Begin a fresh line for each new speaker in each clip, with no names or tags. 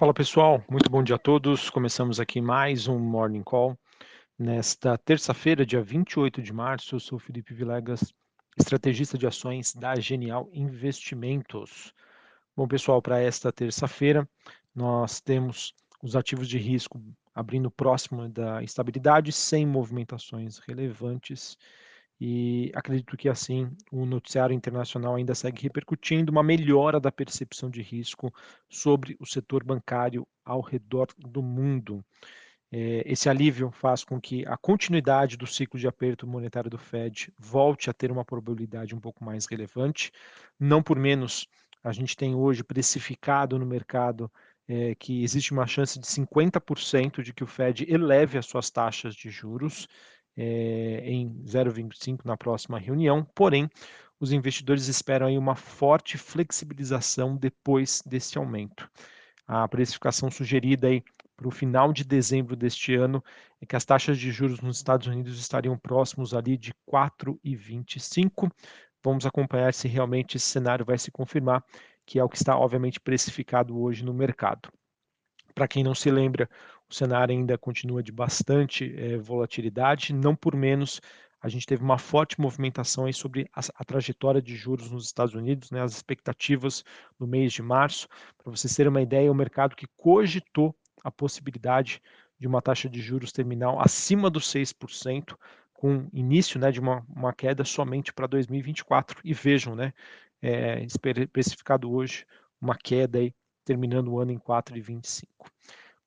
Fala pessoal, muito bom dia a todos. Começamos aqui mais um Morning Call. Nesta terça-feira, dia 28 de março, eu sou Felipe Vilegas, estrategista de ações da Genial Investimentos. Bom pessoal, para esta terça-feira, nós temos os ativos de risco abrindo próximo da estabilidade, sem movimentações relevantes e acredito que assim o noticiário internacional ainda segue repercutindo uma melhora da percepção de risco sobre o setor bancário ao redor do mundo. É, esse alívio faz com que a continuidade do ciclo de aperto monetário do Fed volte a ter uma probabilidade um pouco mais relevante. Não por menos, a gente tem hoje precificado no mercado é, que existe uma chance de 50% de que o Fed eleve as suas taxas de juros é, em 0,25 na próxima reunião, porém, os investidores esperam aí uma forte flexibilização depois desse aumento. A precificação sugerida aí para o final de dezembro deste ano é que as taxas de juros nos Estados Unidos estariam próximos ali de 4,25. Vamos acompanhar se realmente esse cenário vai se confirmar, que é o que está obviamente precificado hoje no mercado. Para quem não se lembra, o cenário ainda continua de bastante é, volatilidade, não por menos a gente teve uma forte movimentação aí sobre a, a, trajetória de juros nos Estados Unidos, né, as expectativas no mês de março. Para vocês terem uma ideia, o mercado que cogitou a possibilidade de uma taxa de juros terminal acima dos 6%, com início né, de uma, uma queda somente para 2024. E vejam, né, é, especificado hoje, uma queda aí, terminando o ano em 4,25.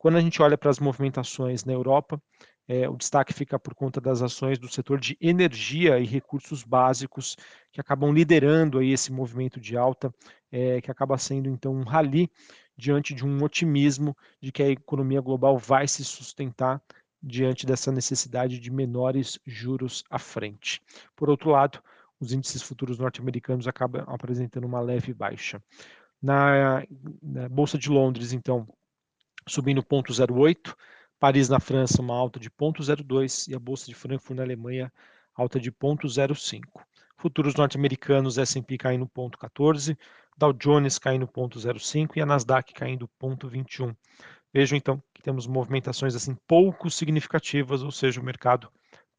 Quando a gente olha para as movimentações na Europa, é, o destaque fica por conta das ações do setor de energia e recursos básicos, que acabam liderando aí esse movimento de alta, é, que acaba sendo então um rally diante de um otimismo de que a economia global vai se sustentar diante dessa necessidade de menores juros à frente. Por outro lado, os índices futuros norte-americanos acabam apresentando uma leve baixa. Na, na Bolsa de Londres, então, subindo 0,08, Paris na França uma alta de 0,02 e a Bolsa de Frankfurt na Alemanha alta de 0,05. Futuros norte-americanos, S&P caindo 0,14, Dow Jones caindo 0,05 e a Nasdaq caindo 0,21. Vejam então que temos movimentações assim pouco significativas, ou seja, o mercado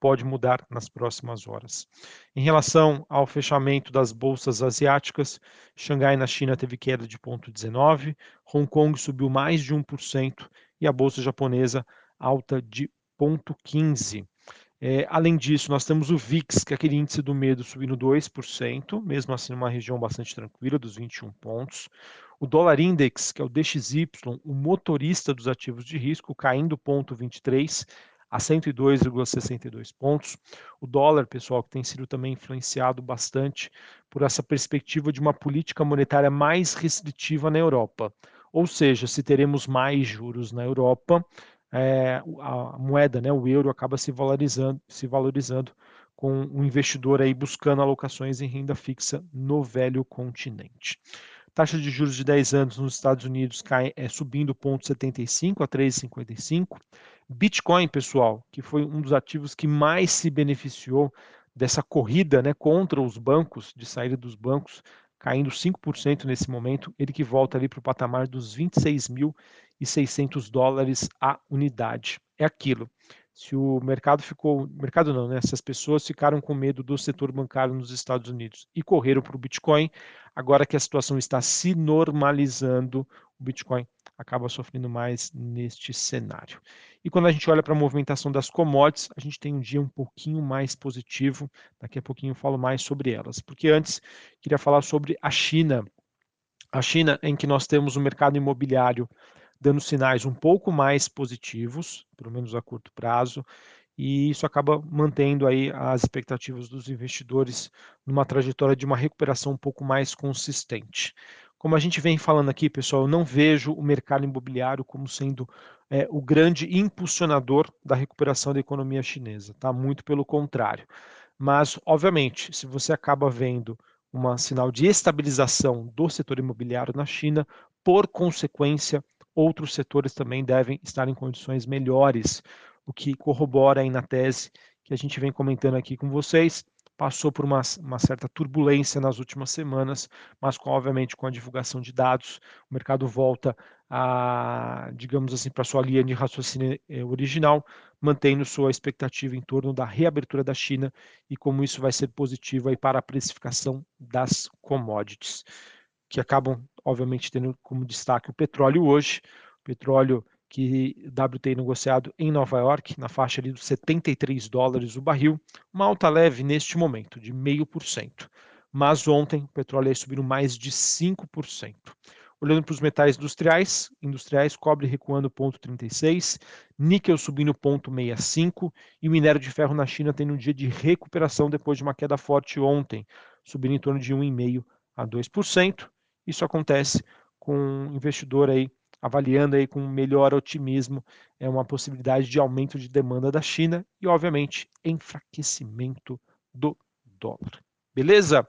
pode mudar nas próximas horas. Em relação ao fechamento das bolsas asiáticas, Xangai na China teve queda de 0,19, Hong Kong subiu mais de 1% e a bolsa japonesa alta de 0,15. É, além disso, nós temos o VIX, que é aquele índice do medo, subindo 2%, mesmo assim numa região bastante tranquila, dos 21 pontos. O dólar index, que é o DXY, o motorista dos ativos de risco, caindo 0,23 a 102,62 pontos. O dólar, pessoal, que tem sido também influenciado bastante por essa perspectiva de uma política monetária mais restritiva na Europa. Ou seja, se teremos mais juros na Europa, é, a moeda, né, o euro, acaba se valorizando, se valorizando com o investidor aí buscando alocações em renda fixa no velho continente. Taxa de juros de 10 anos nos Estados Unidos cai, é, subindo 0,75 a 3,55. Bitcoin, pessoal, que foi um dos ativos que mais se beneficiou dessa corrida né, contra os bancos, de saída dos bancos, caindo 5% nesse momento, ele que volta ali para o patamar dos 26.600 dólares a unidade. É aquilo. Se o mercado ficou, mercado não, né? Se as pessoas ficaram com medo do setor bancário nos Estados Unidos e correram para o Bitcoin, agora que a situação está se normalizando, o Bitcoin acaba sofrendo mais neste cenário. E quando a gente olha para a movimentação das commodities, a gente tem um dia um pouquinho mais positivo. Daqui a pouquinho eu falo mais sobre elas. Porque antes, queria falar sobre a China. A China, em que nós temos o mercado imobiliário dando sinais um pouco mais positivos, pelo menos a curto prazo, e isso acaba mantendo aí as expectativas dos investidores numa trajetória de uma recuperação um pouco mais consistente. Como a gente vem falando aqui, pessoal, eu não vejo o mercado imobiliário como sendo é, o grande impulsionador da recuperação da economia chinesa, tá? Muito pelo contrário. Mas, obviamente, se você acaba vendo um sinal de estabilização do setor imobiliário na China, por consequência, outros setores também devem estar em condições melhores, o que corrobora aí na tese que a gente vem comentando aqui com vocês, passou por uma, uma, certa turbulência nas últimas semanas, mas com, obviamente com a divulgação de dados, o mercado volta a, digamos assim, para sua linha de raciocínio eh, original, mantendo sua expectativa em torno da reabertura da China e como isso vai ser positivo aí para a precificação das commodities, que acabam, obviamente, tendo como destaque o petróleo hoje, o petróleo que WTI negociado em Nova York, na faixa ali dos 73 dólares o barril, uma alta leve neste momento, de 0,5%. Mas ontem o petróleo subiu mais de 5%. Olhando para os metais industriais, industriais, cobre recuando 0,36, níquel subindo 0,65 e o minério de ferro na China tendo um dia de recuperação depois de uma queda forte ontem, subindo em torno de 1,5% a 2%. Isso acontece com um investidor aí avaliando aí com melhor otimismo é uma possibilidade de aumento de demanda da China e, obviamente, enfraquecimento do dólar. Beleza?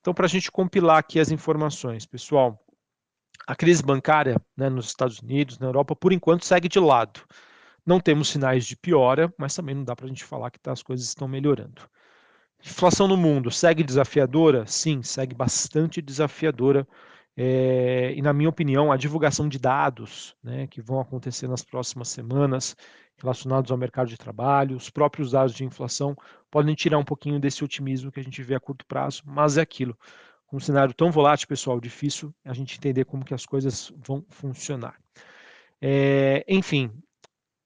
Então, para a gente compilar aqui as informações, pessoal, a crise bancária né, nos Estados Unidos, na Europa, por enquanto segue de lado. Não temos sinais de piora, mas também não dá para a gente falar que tá, as coisas estão melhorando. Inflação no mundo segue desafiadora? Sim, segue bastante desafiadora é, e, na minha opinião, a divulgação de dados né, que vão acontecer nas próximas semanas relacionados ao mercado de trabalho, os próprios dados de inflação podem tirar um pouquinho desse otimismo que a gente vê a curto prazo, mas é aquilo. Um cenário tão volátil, pessoal, difícil a gente entender como que as coisas vão funcionar. É, enfim,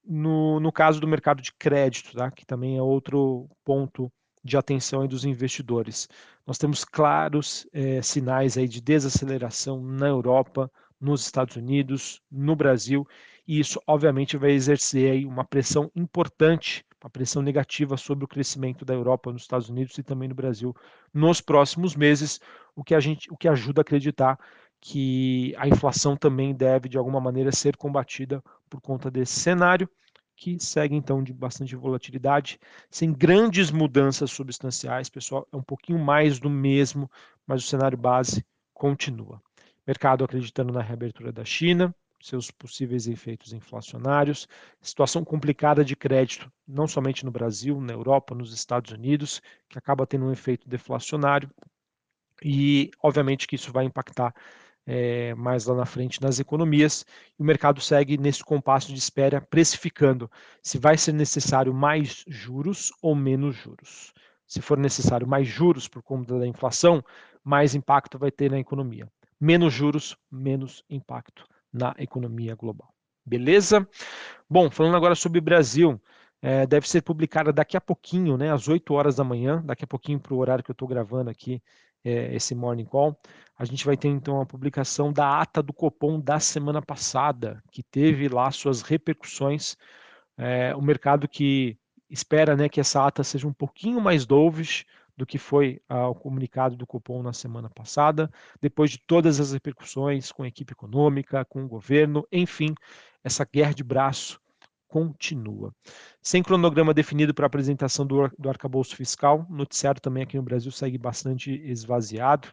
no, no caso do mercado de crédito, tá, que também é outro ponto de atenção dos investidores. Nós temos claros é, sinais aí de desaceleração na Europa, nos Estados Unidos, no Brasil, e isso obviamente vai exercer aí uma pressão importante, uma pressão negativa sobre o crescimento da Europa, nos Estados Unidos e também no Brasil nos próximos meses, o que a gente, o que ajuda a acreditar que a inflação também deve de alguma maneira ser combatida por conta desse cenário que segue então de bastante volatilidade, sem grandes mudanças substanciais, pessoal, é um pouquinho mais do mesmo, mas o cenário base continua. Mercado acreditando na reabertura da China, seus possíveis efeitos inflacionários, situação complicada de crédito, não somente no Brasil, na Europa, nos Estados Unidos, que acaba tendo um efeito deflacionário, e obviamente que isso vai impactar é, mais lá na frente nas economias, e o mercado segue nesse compasso de espera, precificando se vai ser necessário mais juros ou menos juros. Se for necessário mais juros por conta da inflação, mais impacto vai ter na economia. Menos juros, menos impacto na economia global. Beleza? Bom, falando agora sobre Brasil, é, deve ser publicada daqui a pouquinho, né, às 8 horas da manhã, daqui a pouquinho para o horário que eu estou gravando aqui é, esse Morning Call. A gente vai ter então a publicação da ata do Copom da semana passada, que teve lá suas repercussões. É, o mercado que espera né, que essa ata seja um pouquinho mais dovish do que foi ah, o comunicado do Copom na semana passada, depois de todas as repercussões com a equipe econômica, com o governo, enfim, essa guerra de braço continua. Sem cronograma definido para apresentação do, do arcabouço fiscal, o noticiário também aqui no Brasil segue bastante esvaziado.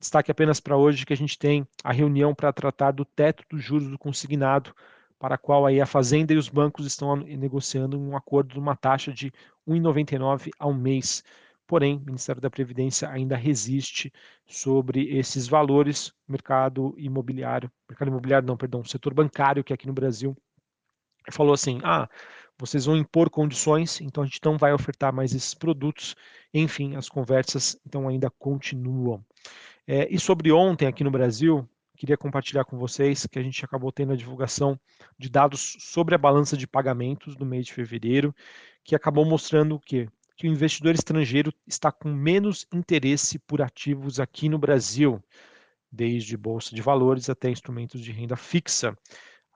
Destaque apenas para hoje que a gente tem a reunião para tratar do teto dos juros do consignado, para a qual aí a Fazenda e os bancos estão negociando um acordo de uma taxa de 1,99 ao mês. Porém, o Ministério da Previdência ainda resiste sobre esses valores. Mercado imobiliário, mercado imobiliário não, perdão, setor bancário que aqui no Brasil falou assim: ah, vocês vão impor condições, então a gente não vai ofertar mais esses produtos. Enfim, as conversas então ainda continuam. É, e sobre ontem aqui no Brasil, queria compartilhar com vocês que a gente acabou tendo a divulgação de dados sobre a balança de pagamentos do mês de fevereiro, que acabou mostrando o quê? Que o investidor estrangeiro está com menos interesse por ativos aqui no Brasil, desde bolsa de valores até instrumentos de renda fixa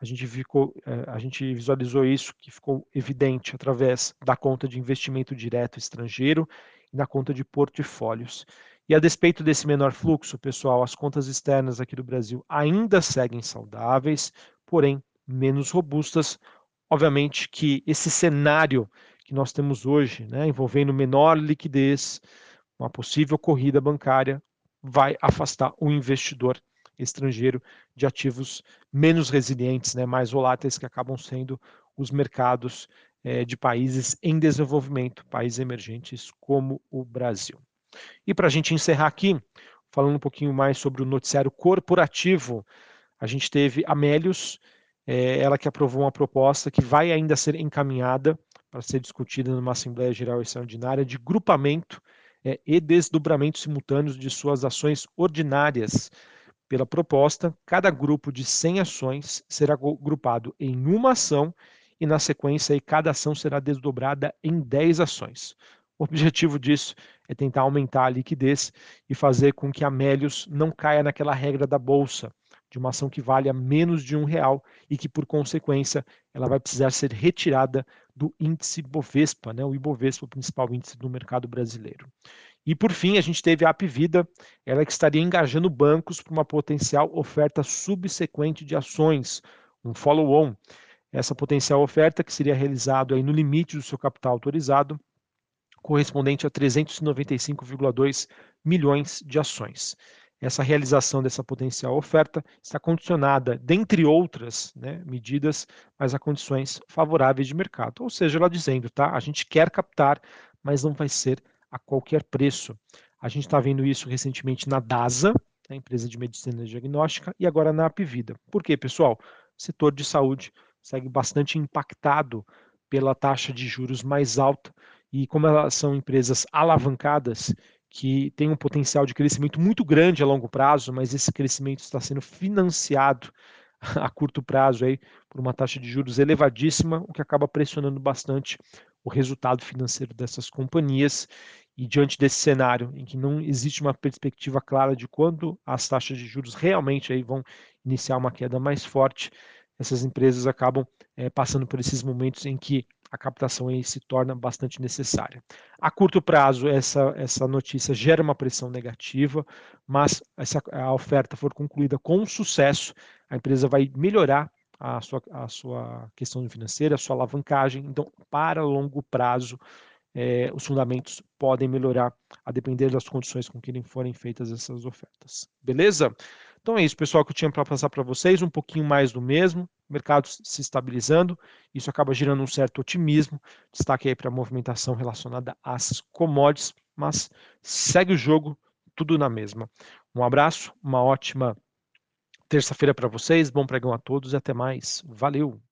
a gente, ficou, eh, a gente visualizou isso que ficou evidente através da conta de investimento direto estrangeiro e na conta de portfólios. E a despeito desse menor fluxo, pessoal, as contas externas aqui do Brasil ainda seguem saudáveis, porém menos robustas. Obviamente que esse cenário que nós temos hoje, né, envolvendo menor liquidez, uma possível corrida bancária, vai afastar o investidor estrangeiro de ativos menos resilientes, né, mais voláteis, que acabam sendo os mercados é, de países em desenvolvimento, países emergentes como o Brasil. E para a gente encerrar aqui, falando um pouquinho mais sobre o noticiário corporativo, a gente teve a Melius, é, ela que aprovou uma proposta que vai ainda ser encaminhada para ser discutida numa Assembleia Geral Extraordinária de grupamento é, e desdobramento simultâneos de suas ações ordinárias. Pela proposta, cada grupo de 100 ações será agrupado em uma ação e, na sequência, cada ação será desdobrada em 10 ações. O objetivo disso é tentar aumentar a liquidez e fazer com que a Melius não caia naquela regra da bolsa, de uma ação que valha menos de um real e que, por consequência, ela vai precisar ser retirada do índice Bovespa, né, o Ibovespa, o principal índice do mercado brasileiro. E por fim, a gente teve a Apvida, ela que estaria engajando bancos para uma potencial oferta subsequente de ações, um follow-on. Essa potencial oferta que seria realizado aí no limite do seu capital autorizado, correspondente a 395,2 milhões de ações essa realização dessa potencial oferta está condicionada, dentre outras né, medidas, mas a condições favoráveis de mercado. Ou seja, ela dizendo, tá? A gente quer captar, mas não vai ser a qualquer preço. A gente está vendo isso recentemente na DASA, a empresa de medicina diagnóstica, e agora na Apvida. Por quê, pessoal? O setor de saúde segue bastante impactado pela taxa de juros mais alta e como elas são empresas alavancadas, que tem um potencial de crescimento muito grande a longo prazo, mas esse crescimento está sendo financiado a curto prazo aí por uma taxa de juros elevadíssima, o que acaba pressionando bastante o resultado financeiro dessas companhias. E diante desse cenário em que não existe uma perspectiva clara de quando as taxas de juros realmente aí vão iniciar uma queda mais forte, essas empresas acabam é, passando por esses momentos em que a captação aí se torna bastante necessária. A curto prazo, essa, essa notícia gera uma pressão negativa, mas se a oferta for concluída com sucesso, a empresa vai melhorar a sua, a sua questão financeira, a sua alavancagem. Então, para longo prazo, é, os fundamentos podem melhorar a depender das condições com que forem feitas essas ofertas. Beleza? Então é isso, pessoal, que eu tinha para passar para vocês, um pouquinho mais do mesmo, mercado se estabilizando, isso acaba gerando um certo otimismo, destaque aí para a movimentação relacionada às commodities, mas segue o jogo, tudo na mesma. Um abraço, uma ótima terça-feira para vocês, bom pregão a todos e até mais. Valeu!